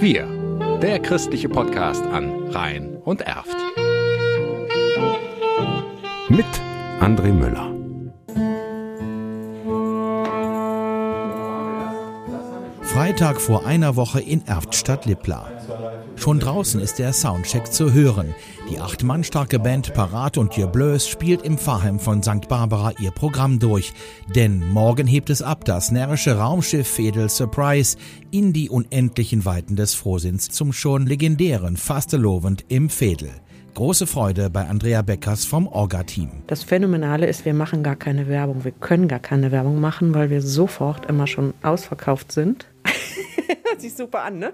Wir, der christliche Podcast an Rhein und Erft. Mit André Müller. Freitag vor einer Woche in Erftstadt Lippla. Schon draußen ist der Soundcheck zu hören. Die acht Mann starke Band Parat und Ihr Blöß spielt im Pfarrheim von St. Barbara ihr Programm durch. Denn morgen hebt es ab, das närrische Raumschiff Fedel Surprise in die unendlichen Weiten des Frohsinns zum schon legendären Fastelovend im Fedel. Große Freude bei Andrea Beckers vom Orga-Team. Das Phänomenale ist, wir machen gar keine Werbung. Wir können gar keine Werbung machen, weil wir sofort immer schon ausverkauft sind. Sich super an, ne?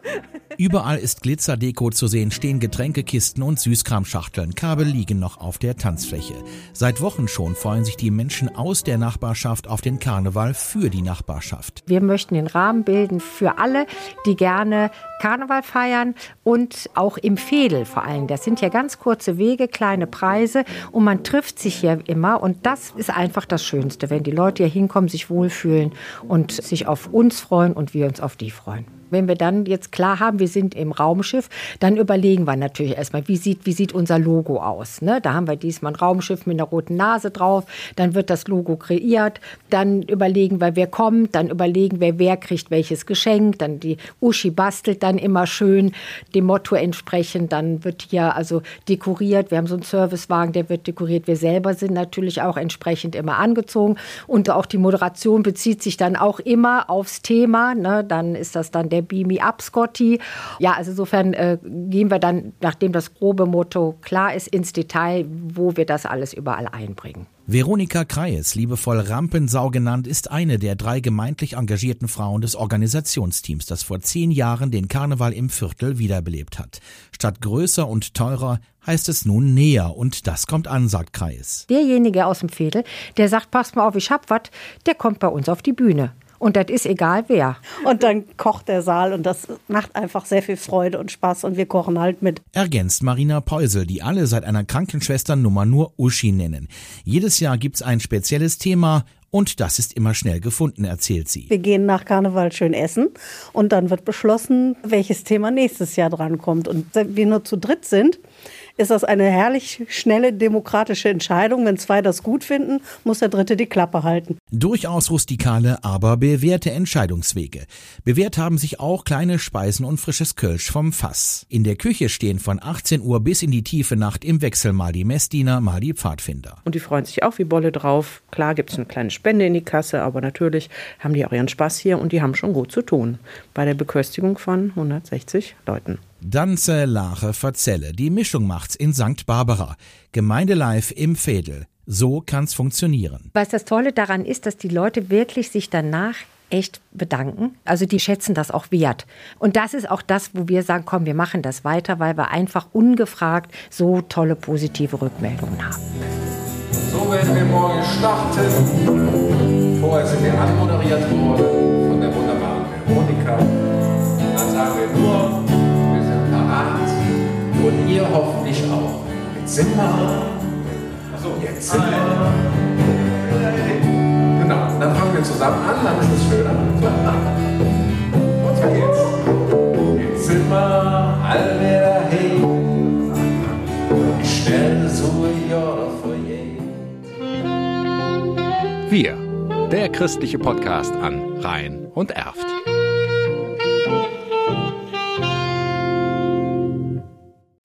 Überall ist Glitzerdeko zu sehen, stehen Getränkekisten und Süßkramschachteln. Kabel liegen noch auf der Tanzfläche. Seit Wochen schon freuen sich die Menschen aus der Nachbarschaft auf den Karneval für die Nachbarschaft. Wir möchten den Rahmen bilden für alle, die gerne Karneval feiern und auch im Fädel vor allem. Das sind ja ganz kurze Wege, kleine Preise und man trifft sich hier immer und das ist einfach das Schönste, wenn die Leute hier hinkommen, sich wohlfühlen und sich auf uns freuen und wir uns auf die freuen. Wenn wir dann jetzt klar haben, wir sind im Raumschiff, dann überlegen wir natürlich erstmal, wie sieht, wie sieht unser Logo aus. Ne? Da haben wir diesmal ein Raumschiff mit einer roten Nase drauf, dann wird das Logo kreiert, dann überlegen wir, wer kommt, dann überlegen wir, wer kriegt welches Geschenk, dann die Uschi bastelt dann immer schön dem Motto entsprechend, dann wird hier also dekoriert, wir haben so einen Servicewagen, der wird dekoriert, wir selber sind natürlich auch entsprechend immer angezogen und auch die Moderation bezieht sich dann auch immer aufs Thema, ne? dann ist das dann der der Beam Me Up Scotty. Ja, also insofern äh, gehen wir dann, nachdem das grobe Motto klar ist, ins Detail, wo wir das alles überall einbringen. Veronika Kreyes, liebevoll Rampensau genannt, ist eine der drei gemeindlich engagierten Frauen des Organisationsteams, das vor zehn Jahren den Karneval im Viertel wiederbelebt hat. Statt größer und teurer heißt es nun näher und das kommt an, sagt Kreyes. Derjenige aus dem Viertel, der sagt, pass mal auf, ich hab was, der kommt bei uns auf die Bühne. Und das ist egal wer. Und dann kocht der Saal und das macht einfach sehr viel Freude und Spaß und wir kochen halt mit. Ergänzt Marina Peusel, die alle seit einer Krankenschwesternummer nur Uschi nennen. Jedes Jahr gibt's ein spezielles Thema und das ist immer schnell gefunden, erzählt sie. Wir gehen nach Karneval schön essen und dann wird beschlossen, welches Thema nächstes Jahr drankommt. Und wenn wir nur zu dritt sind, ist das eine herrlich schnelle demokratische Entscheidung. Wenn zwei das gut finden, muss der dritte die Klappe halten. Durchaus rustikale, aber bewährte Entscheidungswege. Bewährt haben sich auch kleine Speisen und frisches Kölsch vom Fass. In der Küche stehen von 18 Uhr bis in die tiefe Nacht im Wechsel mal die Messdiener, mal die Pfadfinder. Und die freuen sich auch wie Bolle drauf. Klar gibt es eine kleine Spende in die Kasse, aber natürlich haben die auch ihren Spaß hier und die haben schon gut zu tun bei der Beköstigung von 160 Leuten. Danze, Lache, Verzelle. Die Mischung macht's in St. Barbara. Gemeinde live im Fädel. So kann's funktionieren. Was das Tolle daran ist, dass die Leute wirklich sich danach echt bedanken. Also die schätzen das auch wert. Und das ist auch das, wo wir sagen, komm, wir machen das weiter, weil wir einfach ungefragt so tolle positive Rückmeldungen haben. So werden wir morgen starten. Vorher sind wir anmoderiert worden und ihr hoffentlich auch. Jetzt sind wir. Achso, jetzt sind wir. Genau, dann fangen wir zusammen an, dann ist es schöner. Und zwar jetzt. Jetzt sind wir alle wieder hey. Ich stelle so ja vor je. Wir, der christliche Podcast an Rhein und Erft.